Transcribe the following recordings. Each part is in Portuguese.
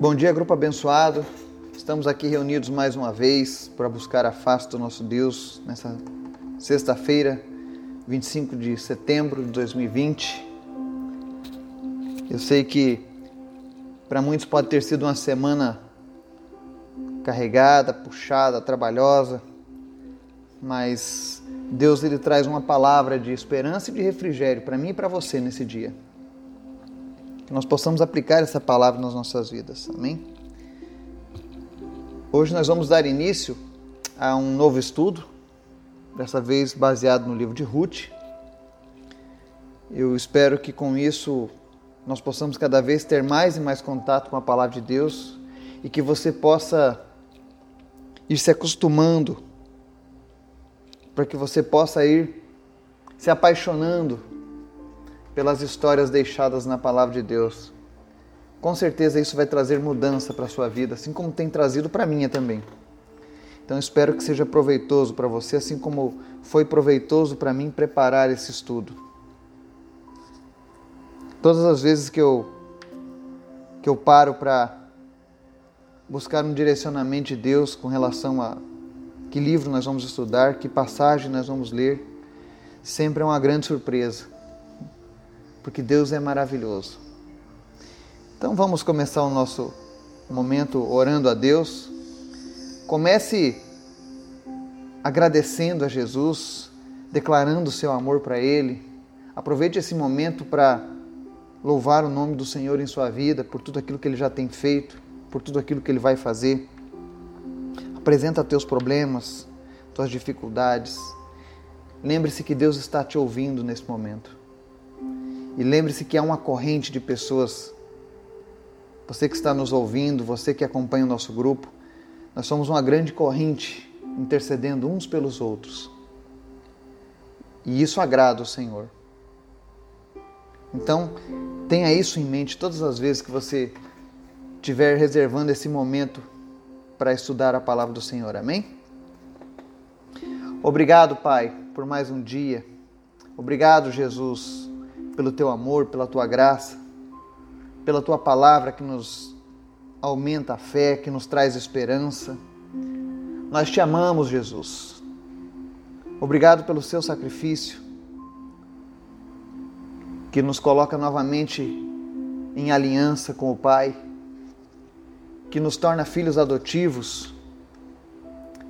Bom dia, grupo abençoado. Estamos aqui reunidos mais uma vez para buscar a face do nosso Deus nessa sexta-feira, 25 de setembro de 2020. Eu sei que para muitos pode ter sido uma semana carregada, puxada, trabalhosa, mas Deus ele traz uma palavra de esperança e de refrigério para mim e para você nesse dia. Que nós possamos aplicar essa palavra nas nossas vidas. Amém? Hoje nós vamos dar início a um novo estudo, dessa vez baseado no livro de Ruth. Eu espero que com isso nós possamos cada vez ter mais e mais contato com a palavra de Deus e que você possa ir se acostumando para que você possa ir se apaixonando pelas histórias deixadas na palavra de Deus. Com certeza isso vai trazer mudança para a sua vida, assim como tem trazido para a minha também. Então espero que seja proveitoso para você, assim como foi proveitoso para mim preparar esse estudo. Todas as vezes que eu que eu paro para buscar um direcionamento de Deus com relação a que livro nós vamos estudar, que passagem nós vamos ler, sempre é uma grande surpresa, porque Deus é maravilhoso. Então vamos começar o nosso momento orando a Deus. Comece agradecendo a Jesus, declarando seu amor para Ele. Aproveite esse momento para louvar o nome do Senhor em sua vida, por tudo aquilo que Ele já tem feito, por tudo aquilo que Ele vai fazer. Apresenta teus problemas, tuas dificuldades. Lembre-se que Deus está te ouvindo nesse momento. E lembre-se que há uma corrente de pessoas. Você que está nos ouvindo, você que acompanha o nosso grupo, nós somos uma grande corrente intercedendo uns pelos outros. E isso agrada o Senhor. Então, tenha isso em mente todas as vezes que você estiver reservando esse momento para estudar a palavra do Senhor. Amém? Obrigado, Pai, por mais um dia. Obrigado, Jesus, pelo teu amor, pela tua graça, pela tua palavra que nos aumenta a fé, que nos traz esperança. Nós te amamos, Jesus. Obrigado pelo seu sacrifício, que nos coloca novamente em aliança com o Pai que nos torna filhos adotivos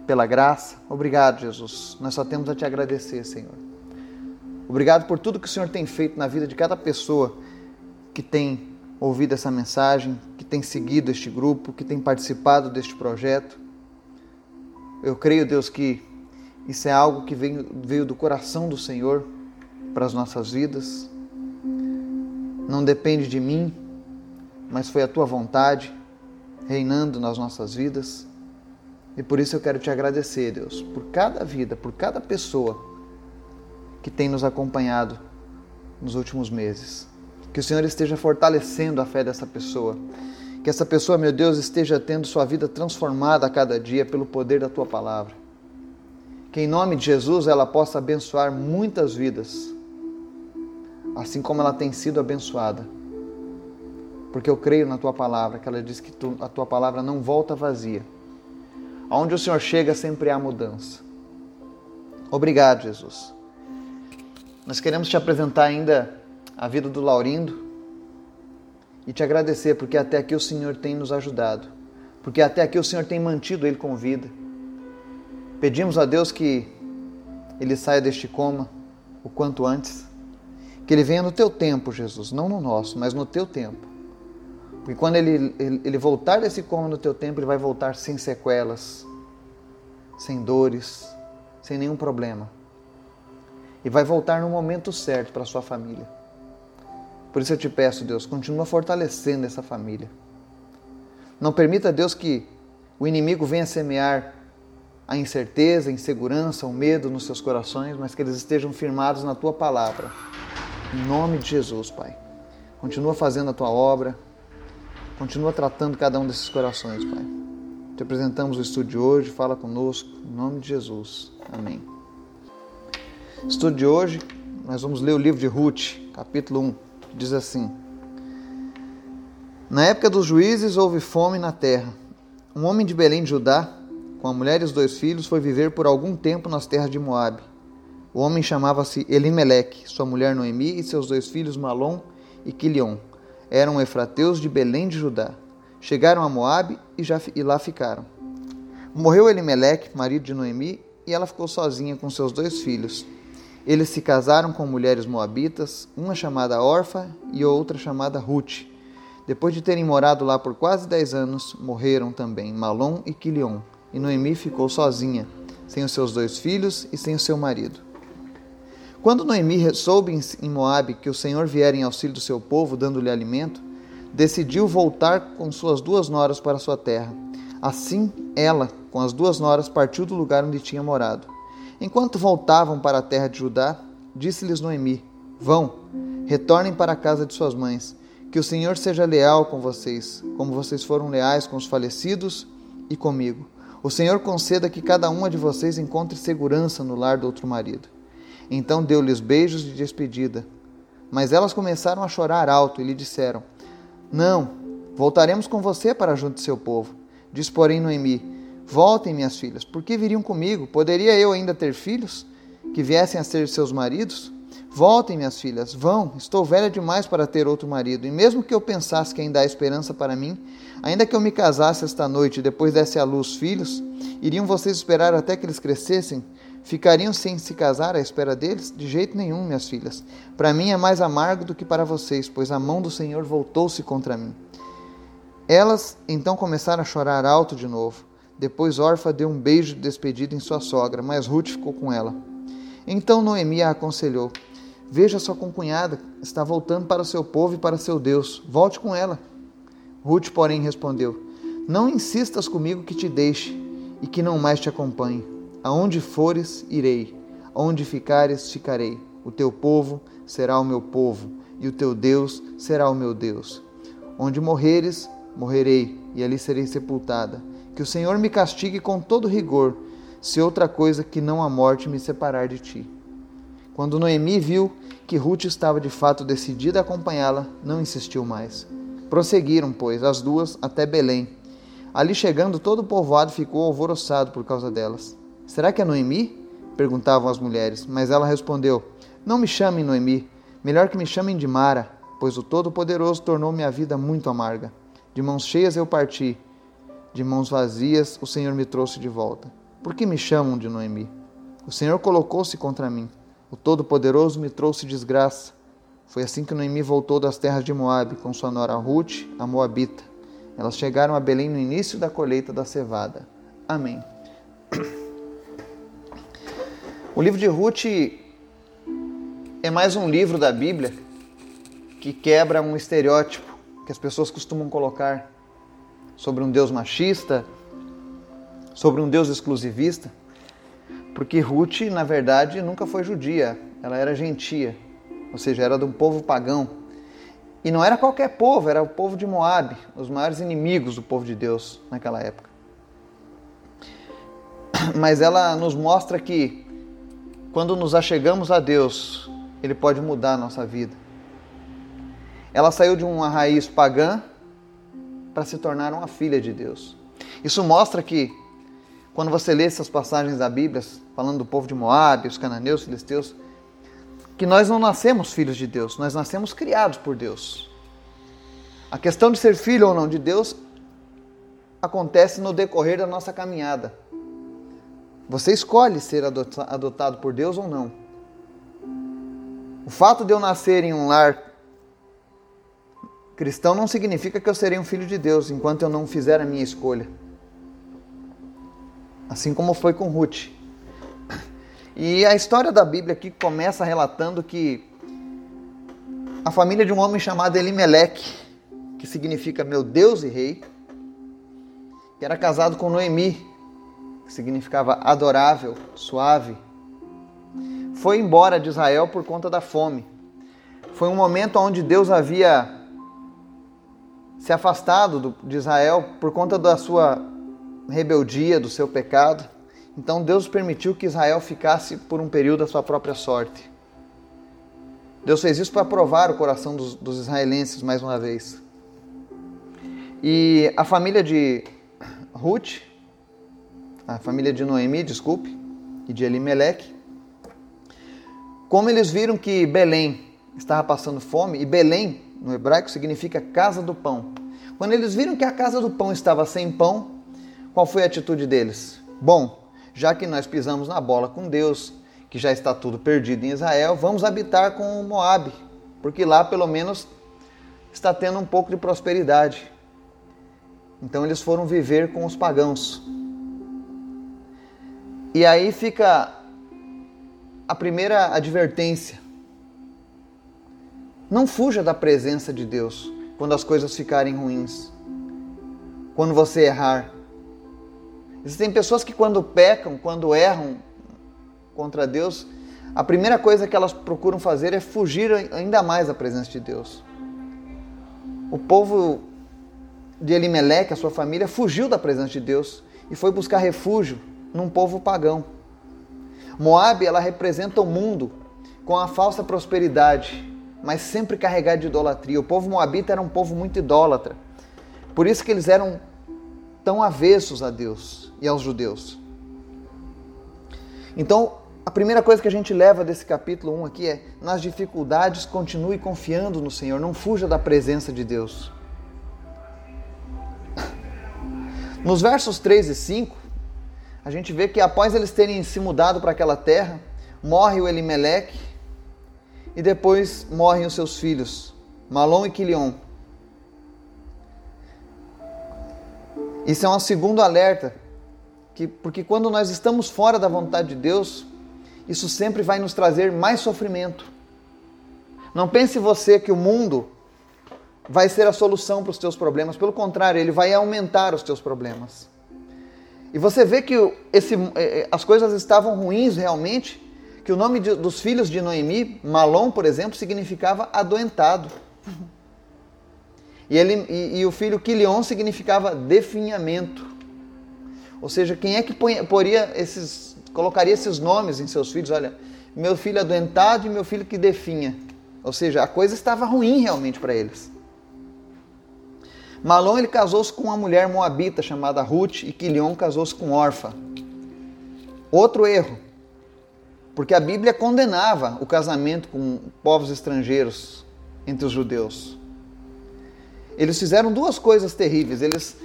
pela graça. Obrigado, Jesus. Nós só temos a te agradecer, Senhor. Obrigado por tudo que o Senhor tem feito na vida de cada pessoa que tem ouvido essa mensagem, que tem seguido este grupo, que tem participado deste projeto. Eu creio, Deus, que isso é algo que veio, veio do coração do Senhor para as nossas vidas. Não depende de mim, mas foi a tua vontade reinando nas nossas vidas. E por isso eu quero te agradecer, Deus, por cada vida, por cada pessoa que tem nos acompanhado nos últimos meses. Que o Senhor esteja fortalecendo a fé dessa pessoa. Que essa pessoa, meu Deus, esteja tendo sua vida transformada a cada dia pelo poder da tua palavra. Que em nome de Jesus ela possa abençoar muitas vidas, assim como ela tem sido abençoada porque eu creio na tua palavra, que ela diz que tu, a tua palavra não volta vazia. Onde o Senhor chega, sempre há mudança. Obrigado, Jesus. Nós queremos te apresentar ainda a vida do Laurindo e te agradecer, porque até aqui o Senhor tem nos ajudado, porque até aqui o Senhor tem mantido ele com vida. Pedimos a Deus que ele saia deste coma o quanto antes, que ele venha no teu tempo, Jesus, não no nosso, mas no teu tempo porque quando ele, ele, ele voltar desse coma no teu tempo, ele vai voltar sem sequelas, sem dores, sem nenhum problema. E vai voltar no momento certo para sua família. Por isso eu te peço, Deus, continua fortalecendo essa família. Não permita, Deus, que o inimigo venha semear a incerteza, a insegurança, o medo nos seus corações, mas que eles estejam firmados na tua palavra. Em nome de Jesus, Pai. Continua fazendo a tua obra Continua tratando cada um desses corações, Pai. Te apresentamos o estudo de hoje, fala conosco, em nome de Jesus. Amém. Estudo de hoje, nós vamos ler o livro de Ruth, capítulo 1, diz assim: Na época dos juízes houve fome na terra. Um homem de Belém de Judá, com a mulher e os dois filhos, foi viver por algum tempo nas terras de Moabe. O homem chamava-se Elimeleque, sua mulher Noemi e seus dois filhos Malom e Quilion. Eram efrateus de Belém de Judá. Chegaram a Moabe e, já, e lá ficaram. Morreu Elimeleque, marido de Noemi, e ela ficou sozinha com seus dois filhos. Eles se casaram com mulheres moabitas, uma chamada Orfa e outra chamada Ruth. Depois de terem morado lá por quase dez anos, morreram também Malom e Quilion, e Noemi ficou sozinha, sem os seus dois filhos e sem o seu marido. Quando Noemi soube em Moabe que o Senhor viera em auxílio do seu povo, dando-lhe alimento, decidiu voltar com suas duas noras para sua terra. Assim, ela, com as duas noras, partiu do lugar onde tinha morado. Enquanto voltavam para a terra de Judá, disse-lhes Noemi: Vão, retornem para a casa de suas mães que o Senhor seja leal com vocês, como vocês foram leais com os falecidos e comigo. O Senhor conceda que cada uma de vocês encontre segurança no lar do outro marido. Então deu-lhes beijos de despedida. Mas elas começaram a chorar alto e lhe disseram: Não, voltaremos com você para junto de seu povo. Diz, porém, Noemi: Voltem, minhas filhas, por que viriam comigo? Poderia eu ainda ter filhos que viessem a ser seus maridos? Voltem, minhas filhas, vão, estou velha demais para ter outro marido, e mesmo que eu pensasse que ainda há esperança para mim, ainda que eu me casasse esta noite e depois desse à luz filhos, iriam vocês esperar até que eles crescessem? Ficariam sem se casar à espera deles? De jeito nenhum, minhas filhas. Para mim é mais amargo do que para vocês, pois a mão do Senhor voltou-se contra mim. Elas então começaram a chorar alto de novo. Depois Orfa deu um beijo de despedida em sua sogra, mas Ruth ficou com ela. Então Noemi a aconselhou: Veja sua concunhada, está voltando para seu povo e para seu Deus. Volte com ela. Ruth, porém, respondeu: Não insistas comigo que te deixe e que não mais te acompanhe. Aonde fores, irei. Aonde ficares, ficarei. O teu povo será o meu povo, e o teu Deus será o meu Deus. Onde morreres, morrerei, e ali serei sepultada. Que o Senhor me castigue com todo rigor, se outra coisa que não a morte me separar de ti. Quando Noemi viu que Ruth estava de fato decidida a acompanhá-la, não insistiu mais. Prosseguiram, pois, as duas até Belém. Ali chegando, todo o povoado ficou alvoroçado por causa delas. Será que é Noemi? perguntavam as mulheres, mas ela respondeu: Não me chamem Noemi, melhor que me chamem de Mara, pois o Todo-Poderoso tornou minha vida muito amarga. De mãos cheias eu parti, de mãos vazias o Senhor me trouxe de volta. Por que me chamam de Noemi? O Senhor colocou-se contra mim. O Todo-Poderoso me trouxe desgraça. Foi assim que Noemi voltou das terras de Moabe com sua nora Ruth, a Moabita. Elas chegaram a Belém no início da colheita da cevada. Amém. O livro de Ruth é mais um livro da Bíblia que quebra um estereótipo que as pessoas costumam colocar sobre um Deus machista, sobre um Deus exclusivista. Porque Ruth, na verdade, nunca foi judia, ela era gentia, ou seja, era de um povo pagão. E não era qualquer povo, era o povo de Moabe, os maiores inimigos do povo de Deus naquela época. Mas ela nos mostra que quando nos achegamos a Deus, Ele pode mudar a nossa vida. Ela saiu de uma raiz pagã para se tornar uma filha de Deus. Isso mostra que quando você lê essas passagens da Bíblia, falando do povo de Moab, os cananeus, os filisteus, que nós não nascemos filhos de Deus, nós nascemos criados por Deus. A questão de ser filho ou não de Deus acontece no decorrer da nossa caminhada. Você escolhe ser adotado por Deus ou não. O fato de eu nascer em um lar cristão não significa que eu serei um filho de Deus enquanto eu não fizer a minha escolha assim como foi com Ruth. E a história da Bíblia aqui começa relatando que a família de um homem chamado Elimeleque, que significa meu Deus e rei, que era casado com Noemi, que significava adorável, suave, foi embora de Israel por conta da fome. Foi um momento onde Deus havia se afastado de Israel por conta da sua rebeldia, do seu pecado. Então Deus permitiu que Israel ficasse por um período à sua própria sorte. Deus fez isso para provar o coração dos, dos israelenses mais uma vez. E a família de Ruth, a família de Noemi, desculpe, e de Elimelech, como eles viram que Belém estava passando fome, e Belém, no hebraico, significa casa do pão. Quando eles viram que a casa do pão estava sem pão, qual foi a atitude deles? Bom, já que nós pisamos na bola com Deus, que já está tudo perdido em Israel, vamos habitar com Moabe, porque lá pelo menos está tendo um pouco de prosperidade. Então eles foram viver com os pagãos. E aí fica a primeira advertência. Não fuja da presença de Deus quando as coisas ficarem ruins. Quando você errar. Existem pessoas que quando pecam, quando erram contra Deus, a primeira coisa que elas procuram fazer é fugir ainda mais da presença de Deus. O povo de Elimelec, a sua família, fugiu da presença de Deus e foi buscar refúgio num povo pagão. Moab, ela representa o mundo com a falsa prosperidade, mas sempre carregado de idolatria. O povo moabita era um povo muito idólatra. Por isso que eles eram tão avessos a Deus e aos judeus. Então, a primeira coisa que a gente leva desse capítulo 1 aqui é: nas dificuldades, continue confiando no Senhor, não fuja da presença de Deus. Nos versos 3 e 5, a gente vê que após eles terem se mudado para aquela terra, morre o Elimeleque e depois morrem os seus filhos, Malom e Quilion. Isso é um segundo alerta, que, porque quando nós estamos fora da vontade de Deus, isso sempre vai nos trazer mais sofrimento. Não pense você que o mundo vai ser a solução para os teus problemas. Pelo contrário, ele vai aumentar os teus problemas. E você vê que esse, é, é, as coisas estavam ruins realmente, que o nome de, dos filhos de Noemi, Malom, por exemplo, significava adoentado. E, ele, e, e o filho Quilion significava definhamento. Ou seja, quem é que poria esses, colocaria esses nomes em seus filhos? Olha, meu filho adoentado e meu filho que definha. Ou seja, a coisa estava ruim realmente para eles. Malom ele casou-se com uma mulher moabita chamada Ruth e Quilion casou-se com Orfa. Outro erro, porque a Bíblia condenava o casamento com povos estrangeiros entre os judeus. Eles fizeram duas coisas terríveis. Eles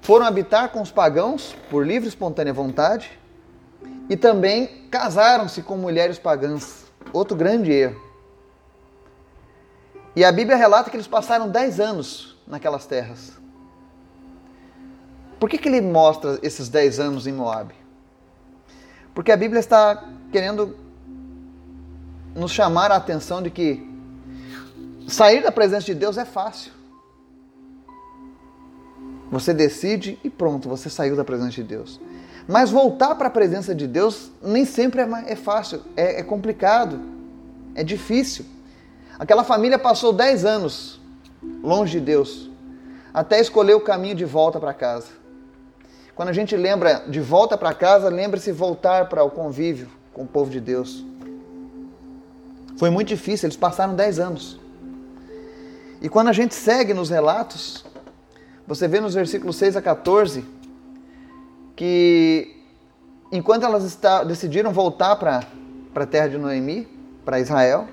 foram habitar com os pagãos por livre e espontânea vontade e também casaram-se com mulheres pagãs. Outro grande erro. E a Bíblia relata que eles passaram 10 anos naquelas terras. Por que, que ele mostra esses 10 anos em Moab? Porque a Bíblia está querendo nos chamar a atenção de que sair da presença de Deus é fácil. Você decide e pronto, você saiu da presença de Deus. Mas voltar para a presença de Deus nem sempre é, é fácil, é, é complicado, é difícil. Aquela família passou 10 anos longe de Deus, até escolher o caminho de volta para casa. Quando a gente lembra de volta para casa, lembre-se voltar para o convívio com o povo de Deus. Foi muito difícil, eles passaram 10 anos. E quando a gente segue nos relatos, você vê nos versículos 6 a 14 que enquanto elas está, decidiram voltar para a terra de Noemi, para Israel,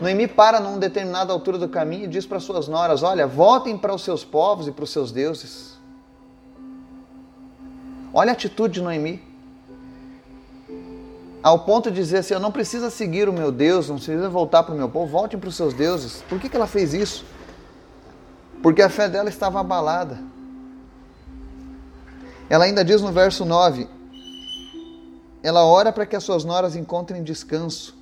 Noemi para numa determinada altura do caminho e diz para suas noras: Olha, voltem para os seus povos e para os seus deuses. Olha a atitude de Noemi. Ao ponto de dizer assim: Eu não preciso seguir o meu Deus, não precisa voltar para o meu povo, voltem para os seus deuses. Por que, que ela fez isso? Porque a fé dela estava abalada. Ela ainda diz no verso 9: Ela ora para que as suas noras encontrem descanso.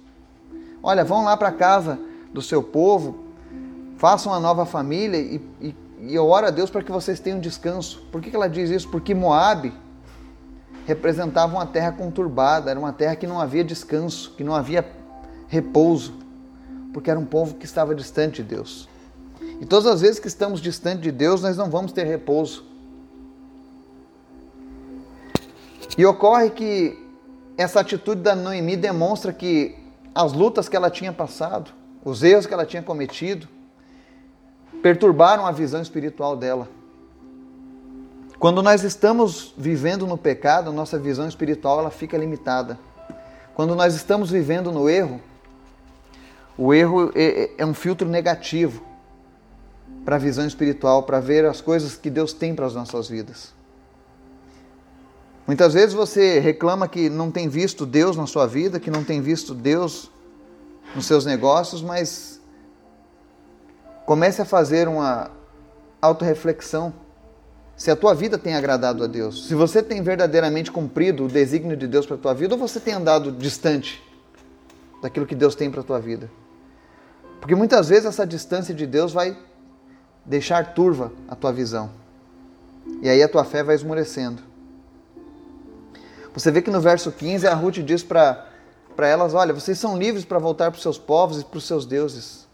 Olha, vão lá para casa do seu povo, façam uma nova família e, e, e eu oro a Deus para que vocês tenham descanso. Por que, que ela diz isso? Porque Moab representava uma terra conturbada, era uma terra que não havia descanso, que não havia repouso, porque era um povo que estava distante de Deus. E todas as vezes que estamos distante de Deus, nós não vamos ter repouso. E ocorre que essa atitude da Noemi demonstra que as lutas que ela tinha passado, os erros que ela tinha cometido, perturbaram a visão espiritual dela. Quando nós estamos vivendo no pecado, nossa visão espiritual ela fica limitada. Quando nós estamos vivendo no erro, o erro é, é, é um filtro negativo para a visão espiritual, para ver as coisas que Deus tem para as nossas vidas. Muitas vezes você reclama que não tem visto Deus na sua vida, que não tem visto Deus nos seus negócios, mas comece a fazer uma autorreflexão. Se a tua vida tem agradado a Deus, se você tem verdadeiramente cumprido o desígnio de Deus para a tua vida, ou você tem andado distante daquilo que Deus tem para a tua vida. Porque muitas vezes essa distância de Deus vai deixar turva a tua visão. E aí a tua fé vai esmorecendo. Você vê que no verso 15 a Ruth diz para elas: Olha, vocês são livres para voltar para os seus povos e para os seus deuses.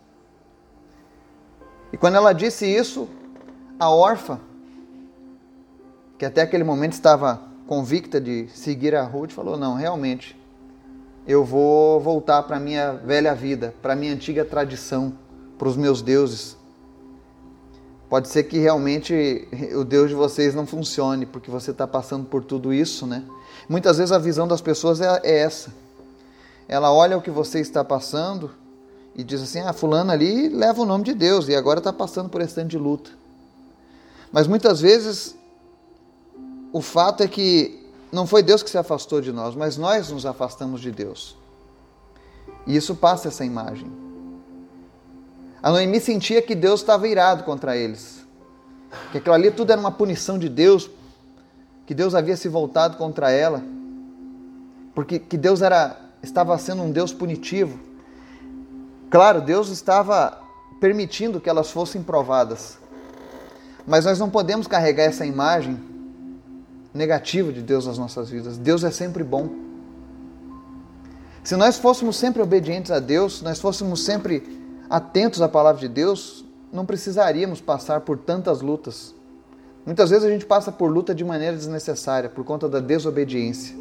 E quando ela disse isso, a órfã, que até aquele momento estava convicta de seguir a Ruth, falou: Não, realmente, eu vou voltar para a minha velha vida, para a minha antiga tradição, para os meus deuses. Pode ser que realmente o Deus de vocês não funcione, porque você está passando por tudo isso, né? Muitas vezes a visão das pessoas é, é essa. Ela olha o que você está passando e diz assim: ah, Fulano ali leva o nome de Deus e agora está passando por esse tanto de luta. Mas muitas vezes o fato é que não foi Deus que se afastou de nós, mas nós nos afastamos de Deus. E isso passa essa imagem. A Noemi sentia que Deus estava irado contra eles. Que aquilo ali tudo era uma punição de Deus, que Deus havia se voltado contra ela, porque que Deus era estava sendo um Deus punitivo. Claro, Deus estava permitindo que elas fossem provadas. Mas nós não podemos carregar essa imagem negativa de Deus nas nossas vidas. Deus é sempre bom. Se nós fôssemos sempre obedientes a Deus, se nós fôssemos sempre atentos à palavra de Deus, não precisaríamos passar por tantas lutas. Muitas vezes a gente passa por luta de maneira desnecessária por conta da desobediência.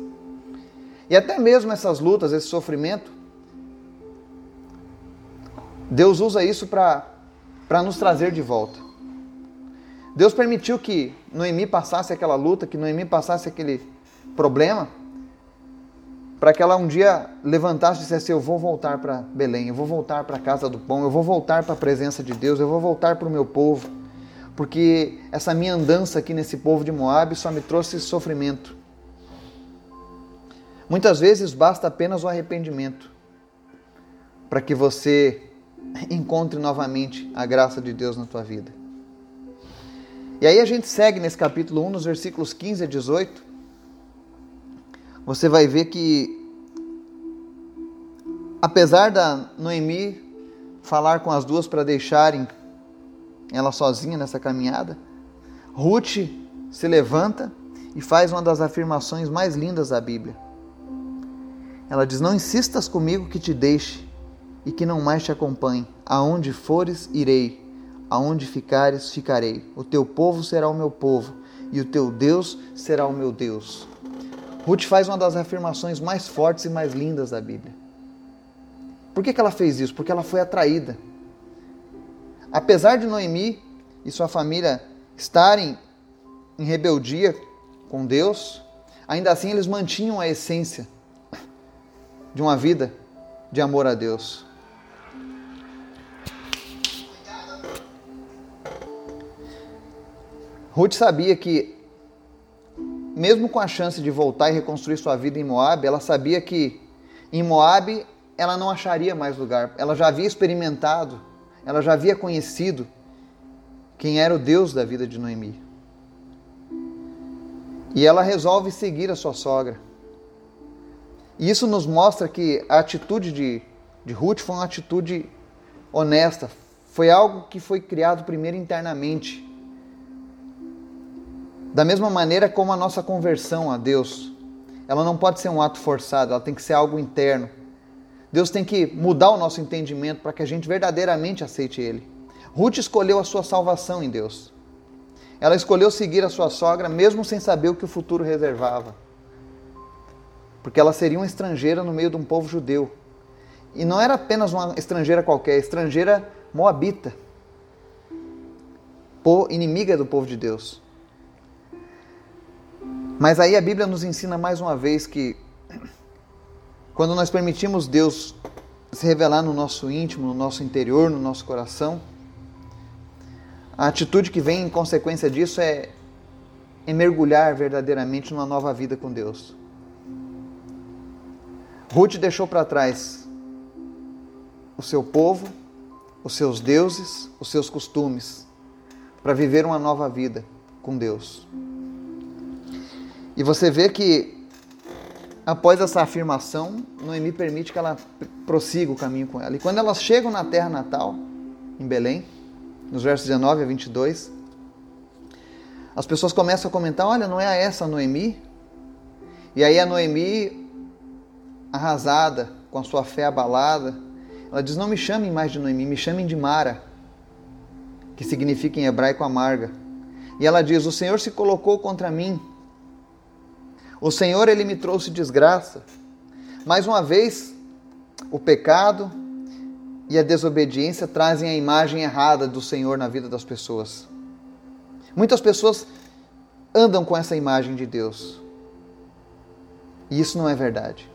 E até mesmo essas lutas, esse sofrimento, Deus usa isso para nos trazer de volta. Deus permitiu que Noemi passasse aquela luta, que Noemi passasse aquele problema, para que ela um dia levantasse e dissesse: Eu vou voltar para Belém, eu vou voltar para a casa do pão, eu vou voltar para a presença de Deus, eu vou voltar para o meu povo, porque essa minha andança aqui nesse povo de Moab só me trouxe sofrimento. Muitas vezes basta apenas o arrependimento para que você encontre novamente a graça de Deus na tua vida. E aí a gente segue nesse capítulo 1, nos versículos 15 a 18. Você vai ver que, apesar da Noemi falar com as duas para deixarem ela sozinha nessa caminhada, Ruth se levanta e faz uma das afirmações mais lindas da Bíblia. Ela diz: Não insistas comigo que te deixe e que não mais te acompanhe. Aonde fores, irei aonde ficares, ficarei. O teu povo será o meu povo, e o teu Deus será o meu Deus. Ruth faz uma das afirmações mais fortes e mais lindas da Bíblia. Por que, que ela fez isso? Porque ela foi atraída. Apesar de Noemi e sua família estarem em rebeldia com Deus, ainda assim eles mantinham a essência de uma vida de amor a Deus. Ruth sabia que, mesmo com a chance de voltar e reconstruir sua vida em Moab, ela sabia que em Moab ela não acharia mais lugar. Ela já havia experimentado, ela já havia conhecido quem era o Deus da vida de Noemi. E ela resolve seguir a sua sogra. E isso nos mostra que a atitude de, de Ruth foi uma atitude honesta, foi algo que foi criado primeiro internamente da mesma maneira como a nossa conversão a Deus, ela não pode ser um ato forçado, ela tem que ser algo interno. Deus tem que mudar o nosso entendimento para que a gente verdadeiramente aceite Ele. Ruth escolheu a sua salvação em Deus. Ela escolheu seguir a sua sogra mesmo sem saber o que o futuro reservava. Porque ela seria uma estrangeira no meio de um povo judeu. E não era apenas uma estrangeira qualquer, estrangeira moabita, inimiga do povo de Deus. Mas aí a Bíblia nos ensina mais uma vez que quando nós permitimos Deus se revelar no nosso íntimo, no nosso interior, no nosso coração, a atitude que vem em consequência disso é, é mergulhar verdadeiramente numa nova vida com Deus. Ruth deixou para trás o seu povo, os seus deuses, os seus costumes, para viver uma nova vida com Deus. E você vê que após essa afirmação, Noemi permite que ela prossiga o caminho com ela. E quando elas chegam na terra natal, em Belém, nos versos 19 a 22, as pessoas começam a comentar: olha, não é essa a Noemi? E aí a Noemi, arrasada, com a sua fé abalada, ela diz: não me chamem mais de Noemi, me chamem de Mara, que significa em hebraico amarga. E ela diz: o Senhor se colocou contra mim o Senhor, ele me trouxe desgraça. Mais uma vez, o pecado e a desobediência trazem a imagem errada do Senhor na vida das pessoas. Muitas pessoas andam com essa imagem de Deus. E isso não é verdade.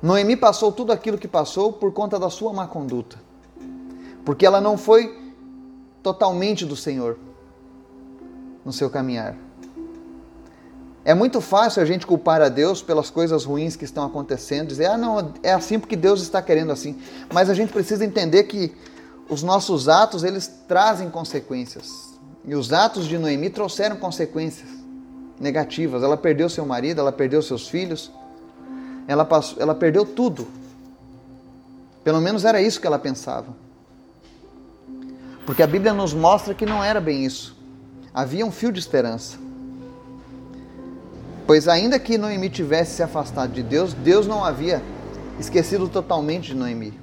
Noemi passou tudo aquilo que passou por conta da sua má conduta. Porque ela não foi totalmente do Senhor no seu caminhar. É muito fácil a gente culpar a Deus pelas coisas ruins que estão acontecendo, dizer, ah, não, é assim porque Deus está querendo assim. Mas a gente precisa entender que os nossos atos, eles trazem consequências. E os atos de Noemi trouxeram consequências negativas. Ela perdeu seu marido, ela perdeu seus filhos, ela, passou, ela perdeu tudo. Pelo menos era isso que ela pensava. Porque a Bíblia nos mostra que não era bem isso. Havia um fio de esperança. Pois ainda que Noemi tivesse se afastado de Deus, Deus não havia esquecido totalmente de Noemi.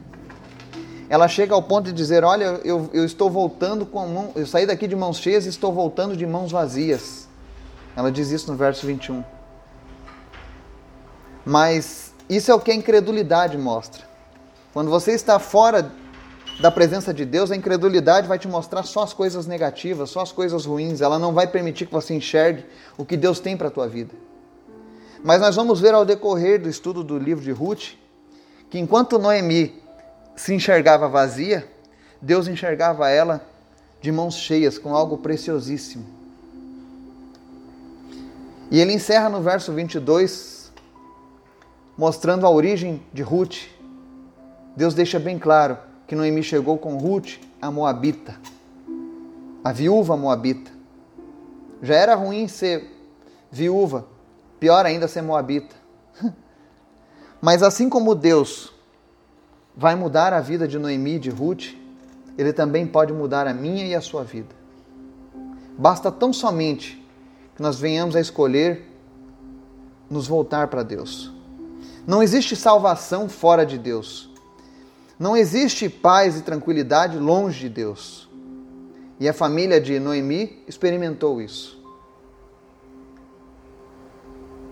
Ela chega ao ponto de dizer: Olha, eu, eu estou voltando com mão, eu saí daqui de mãos cheias e estou voltando de mãos vazias. Ela diz isso no verso 21. Mas isso é o que a incredulidade mostra. Quando você está fora da presença de Deus, a incredulidade vai te mostrar só as coisas negativas, só as coisas ruins. Ela não vai permitir que você enxergue o que Deus tem para a tua vida. Mas nós vamos ver ao decorrer do estudo do livro de Ruth que enquanto Noemi se enxergava vazia, Deus enxergava ela de mãos cheias com algo preciosíssimo. E ele encerra no verso 22, mostrando a origem de Ruth. Deus deixa bem claro que Noemi chegou com Ruth, a Moabita, a viúva Moabita. Já era ruim ser viúva, Pior ainda ser moabita. Mas assim como Deus vai mudar a vida de Noemi e de Ruth, ele também pode mudar a minha e a sua vida. Basta tão somente que nós venhamos a escolher nos voltar para Deus. Não existe salvação fora de Deus. Não existe paz e tranquilidade longe de Deus. E a família de Noemi experimentou isso.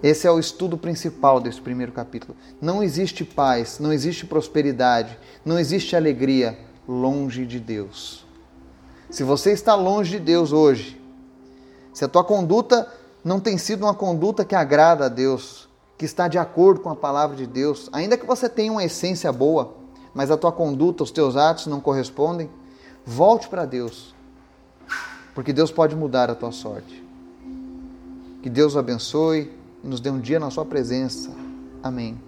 Esse é o estudo principal desse primeiro capítulo. Não existe paz, não existe prosperidade, não existe alegria longe de Deus. Se você está longe de Deus hoje, se a tua conduta não tem sido uma conduta que agrada a Deus, que está de acordo com a palavra de Deus, ainda que você tenha uma essência boa, mas a tua conduta, os teus atos não correspondem, volte para Deus, porque Deus pode mudar a tua sorte. Que Deus abençoe nos dê um dia na Sua presença. Amém.